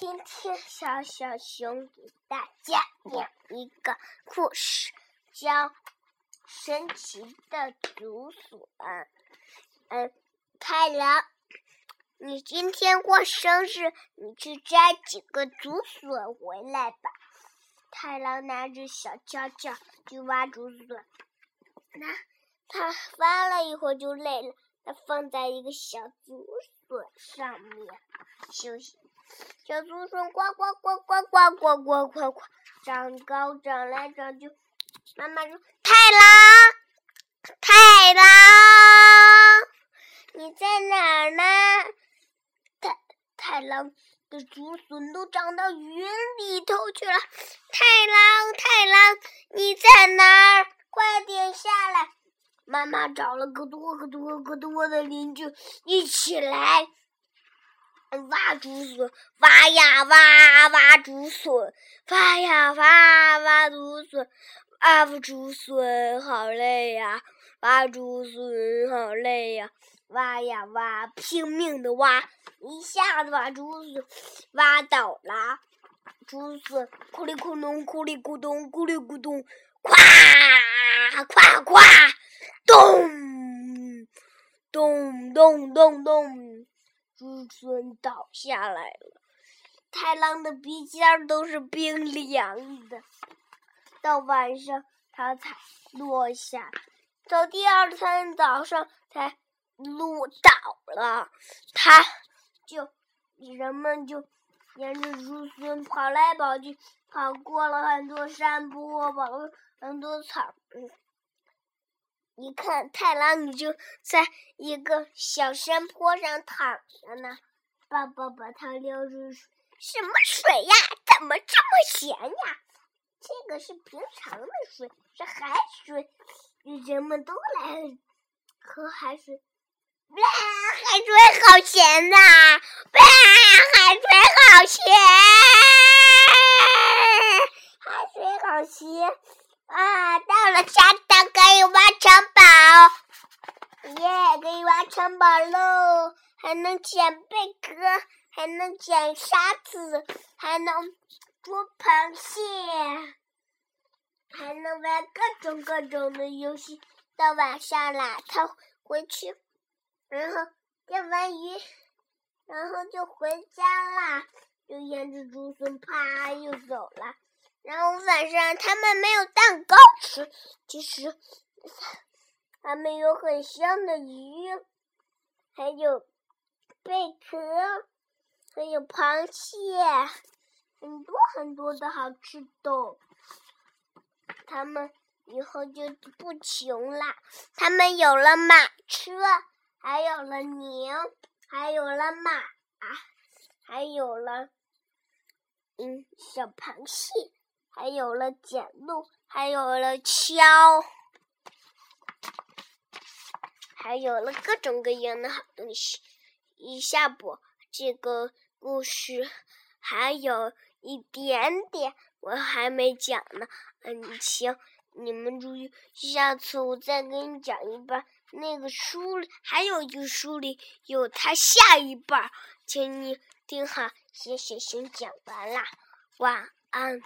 今天小小熊给大家讲一个故事，叫《神奇的竹笋》。嗯，太郎，你今天过生日，你去摘几个竹笋回来吧。太郎拿着小锹锹去挖竹笋，那他挖了一会儿就累了，他放在一个小竹笋上面休息。小竹笋呱呱呱呱呱呱呱呱呱，长高长来长去。妈妈说：“太郎，太郎，你在哪儿呢？”太太郎的竹笋都长到云里头去了。太郎，太郎，你在哪儿？快点下来！妈妈找了个多个多个多的邻居一起来。挖竹笋，挖呀挖，挖竹笋，挖呀挖，挖竹笋，挖竹笋好累呀，挖竹笋好累呀，挖呀挖，拼命的挖，一下子把竹笋挖倒了，竹笋咕里咕咚，咕里咕咚，咕里咕咚，咵咵咵，咚咚咚咚咚。竹笋倒下来了，太郎的鼻尖都是冰凉的。到晚上，它才落下。到第二天早上，才落倒了。它就人们就沿着竹笋跑来跑去，跑过了很多山坡，跑了很多草。一看，太郎你就在一个小山坡上躺着呢。爸爸把他撩出，什么水呀？怎么这么咸呀？这个是平常的水，是海水，人们都来喝海水。哇，海水好咸呐！哇，海水好咸，海水好咸。啊，到了沙滩可以挖城堡，耶，可以挖城堡喽！还能捡贝壳，还能捡沙子，还能捉螃蟹，还能玩各种各种的游戏。到晚上了，他回去，然后钓完鱼，然后就回家啦，就沿着竹笋啪又走了。然后晚上他们没有蛋糕吃，其实他们有很香的鱼，还有贝壳，还有螃蟹，很多很多的好吃的。他们以后就不穷了，他们有了马车，还有了牛，还有了马，还有了嗯小螃蟹。还有了剪路，还有了锹，还有了各种各样的好东西。一下播这个故事还有一点点，我还没讲呢。嗯，行，你们注意，下次我再给你讲一半。那个书里还有一个书里有它下一半，请你听好。谢谢，先讲完了，晚安。